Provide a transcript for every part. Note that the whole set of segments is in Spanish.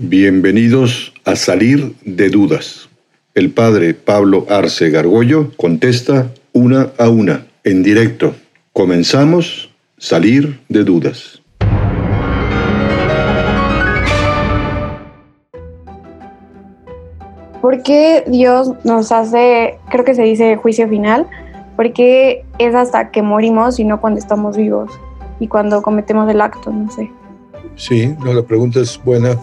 Bienvenidos a Salir de Dudas. El padre Pablo Arce Gargollo contesta una a una, en directo. Comenzamos Salir de Dudas. ¿Por qué Dios nos hace, creo que se dice juicio final? Porque es hasta que morimos y no cuando estamos vivos y cuando cometemos el acto, no sé. Sí, no, la pregunta es buena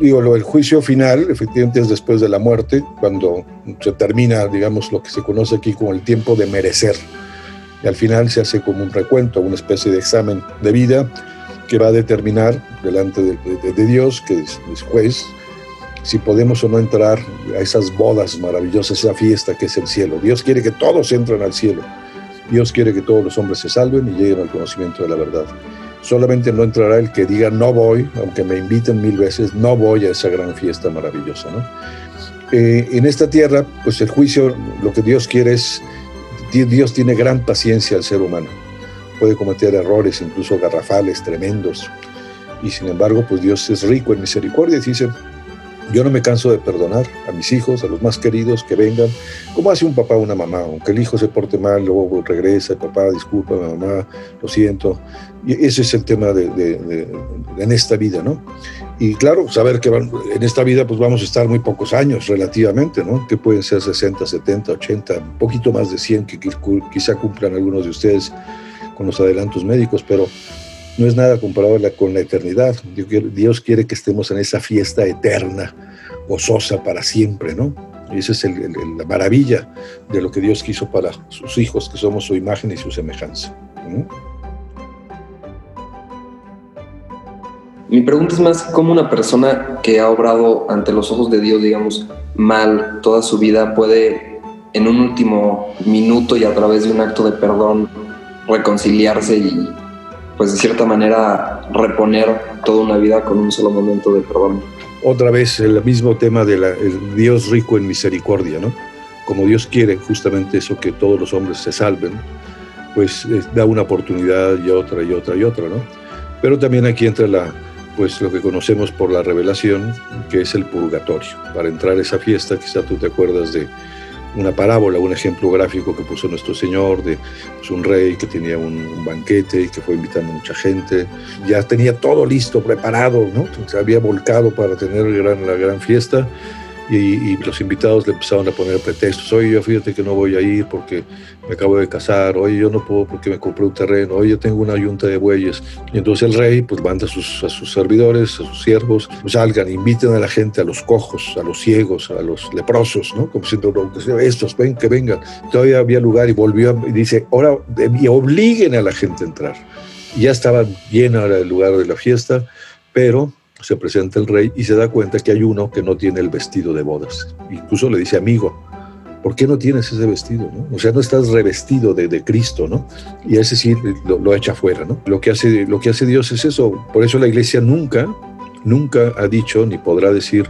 digo, del juicio final, efectivamente es después de la muerte, cuando se termina, digamos, lo que se conoce aquí como el tiempo de merecer. Y al final se hace como un recuento, una especie de examen de vida que va a determinar delante de, Dios, que es, es, juez, si podemos o no entrar a esas bodas maravillosas, esa fiesta que es el cielo. Dios quiere que todos entren al cielo. Dios quiere que todos los hombres se salven y lleguen al conocimiento de la verdad solamente no entrará el que diga no voy, aunque me inviten mil veces, no voy a esa gran fiesta maravillosa. ¿no? Eh, en esta tierra, pues el juicio, lo que Dios quiere es, Dios tiene gran paciencia al ser humano, puede cometer errores, incluso garrafales, tremendos, y sin embargo, pues Dios es rico en misericordia y dice, yo no me canso de perdonar a mis hijos, a los más queridos que vengan, como hace un papá o una mamá, aunque el hijo se porte mal, luego regresa, papá, disculpa, mamá, lo siento. Y ese es el tema de, en esta vida, ¿no? Y claro, saber que en esta vida pues vamos a estar muy pocos años relativamente, ¿no? Que pueden ser 60, 70, 80, un poquito más de 100 que quizá cumplan algunos de ustedes con los adelantos médicos, pero no es nada comparado con la eternidad. Dios quiere que estemos en esa fiesta eterna, gozosa para siempre, ¿no? Y esa es la maravilla de lo que Dios quiso para sus hijos, que somos su imagen y su semejanza. Mi pregunta es más, ¿cómo una persona que ha obrado ante los ojos de Dios, digamos, mal toda su vida, puede en un último minuto y a través de un acto de perdón reconciliarse y pues de cierta manera reponer toda una vida con un solo momento de perdón. Otra vez el mismo tema de Dios rico en misericordia, ¿no? Como Dios quiere justamente eso, que todos los hombres se salven, pues da una oportunidad y otra y otra y otra, ¿no? Pero también aquí entra la, pues lo que conocemos por la revelación, que es el purgatorio. Para entrar a esa fiesta, quizá tú te acuerdas de una parábola, un ejemplo gráfico que puso nuestro Señor de pues, un rey que tenía un, banquete y que fue invitando a mucha gente. Ya tenía todo listo, preparado, ¿no? Se había volcado para tener la gran fiesta y, los invitados le empezaron a poner pretextos. Oye, yo fíjate que no voy a ir porque me acabo de casar. Oye, yo no puedo porque me compré un terreno. Oye, yo tengo una yunta de bueyes. Y entonces el rey pues manda a sus, a sus servidores, a sus siervos, pues salgan, inviten a la gente, a los cojos, a los ciegos, a los leprosos, ¿no? Como diciendo, estos, ven, que vengan. Todavía había lugar y volvió y dice, ahora, y obliguen a la gente a entrar. Y ya estaba lleno el lugar de la fiesta, pero se presenta el rey y se da cuenta que hay uno que no tiene el vestido de bodas. Incluso le dice, amigo, ¿por qué no tienes ese vestido? O sea, no estás revestido de, Cristo, ¿no? Y ese sí lo, echa fuera, ¿no? Lo que, hace, lo que hace Dios es eso. Por eso la iglesia nunca, nunca ha dicho ni podrá decir,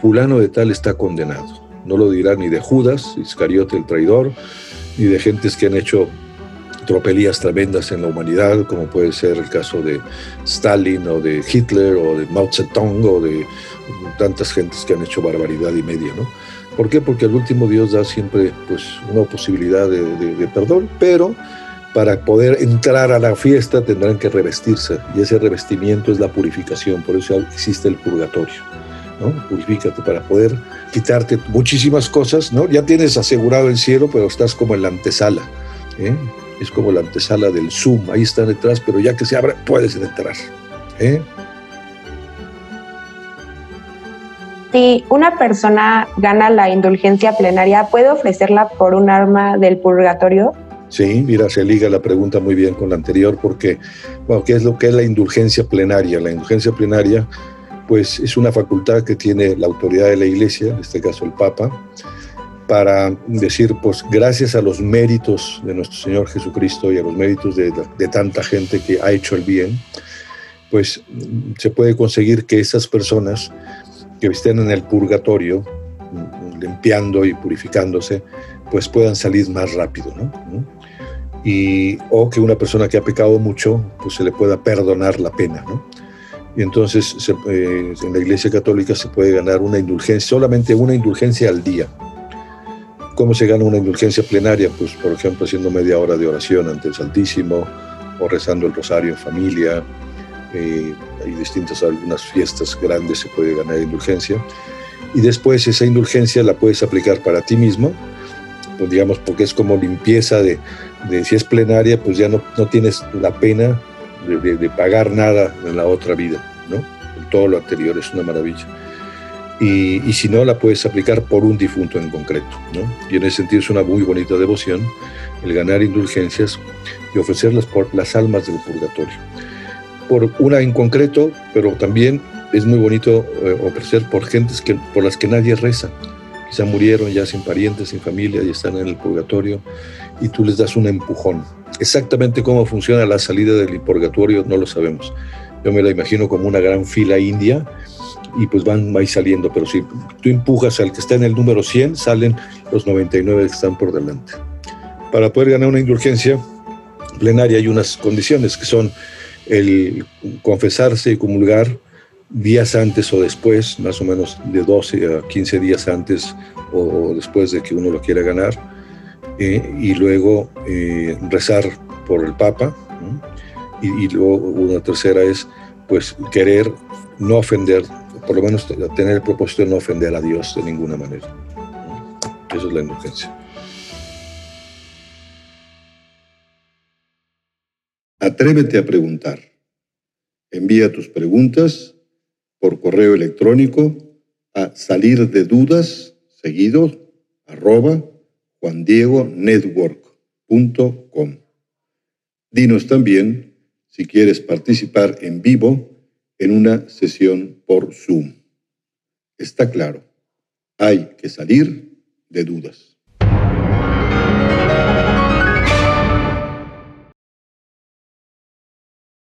fulano de tal está condenado. No lo dirá ni de Judas, Iscariote el traidor, ni de gentes que han hecho tropelías tremendas en la humanidad, como puede ser el caso de Stalin o de Hitler o de Mao Zedong o de tantas gentes que han hecho barbaridad y media, ¿no? ¿Por qué? Porque al último Dios da siempre pues, una posibilidad de, perdón, pero para poder entrar a la fiesta tendrán que revestirse y ese revestimiento es la purificación, por eso existe el purgatorio. ¿no? Purifícate para poder quitarte muchísimas cosas, ¿no? Ya tienes asegurado el cielo, pero estás como en la antesala. ¿eh? Es como la antesala del Zoom, ahí están detrás, pero ya que se abre, puedes entrar. ¿eh? Si una persona gana la indulgencia plenaria, ¿puede ofrecerla por un arma del purgatorio? Sí, mira, se liga la pregunta muy bien con la anterior, porque, bueno, ¿qué es lo que es la indulgencia plenaria? La indulgencia plenaria, pues, es una facultad que tiene la autoridad de la Iglesia, en este caso el Papa, para decir, pues gracias a los méritos de nuestro Señor Jesucristo y a los méritos de, tanta gente que ha hecho el bien, pues se puede conseguir que esas personas que estén en el purgatorio, limpiando y purificándose, pues puedan salir más rápido, ¿no? Y, o que una persona que ha pecado mucho, pues se le pueda perdonar la pena, ¿no? Y entonces eh, en la Iglesia Católica se puede ganar una indulgencia, solamente una indulgencia al día. ¿Cómo se gana una indulgencia plenaria? Pues, por ejemplo, haciendo media hora de oración ante el Santísimo o rezando el rosario en familia. Eh, hay distintas, algunas fiestas grandes se puede ganar indulgencia. Y después esa indulgencia la puedes aplicar para ti mismo, pues digamos, porque es como limpieza de, de si es plenaria, pues ya no, no tienes la pena de, pagar nada en la otra vida, ¿no? Todo lo anterior es una maravilla. Y, si no, la puedes aplicar por un difunto en concreto, ¿no? Y en ese sentido es una muy bonita devoción el ganar indulgencias y ofrecerlas por las almas del purgatorio. Por una en concreto, pero también es muy bonito eh, ofrecer por gentes que, por las que nadie reza. Quizá murieron ya sin parientes, sin familia y están en el purgatorio y tú les das un empujón. Exactamente cómo funciona la salida del purgatorio no lo sabemos. Yo me la imagino como una gran fila india y pues van ahí saliendo, pero si tú empujas al que está en el número 100, salen los 99 que están por delante. Para poder ganar una indulgencia plenaria hay unas condiciones que son el confesarse y comulgar días antes o después, más o menos de 12 a 15 días antes o después de que uno lo quiera ganar, eh, y luego eh, rezar por el Papa, y, luego una tercera es pues querer no ofender, por lo menos tener el propósito de no ofender a Dios de ninguna manera. Eso es la indulgencia. Atrévete a preguntar. Envía tus preguntas por correo electrónico a salir de dudas seguido arroba juandiegonetwork.com. Dinos también si quieres participar en vivo en una sesión por Zoom. Está claro, hay que salir de dudas.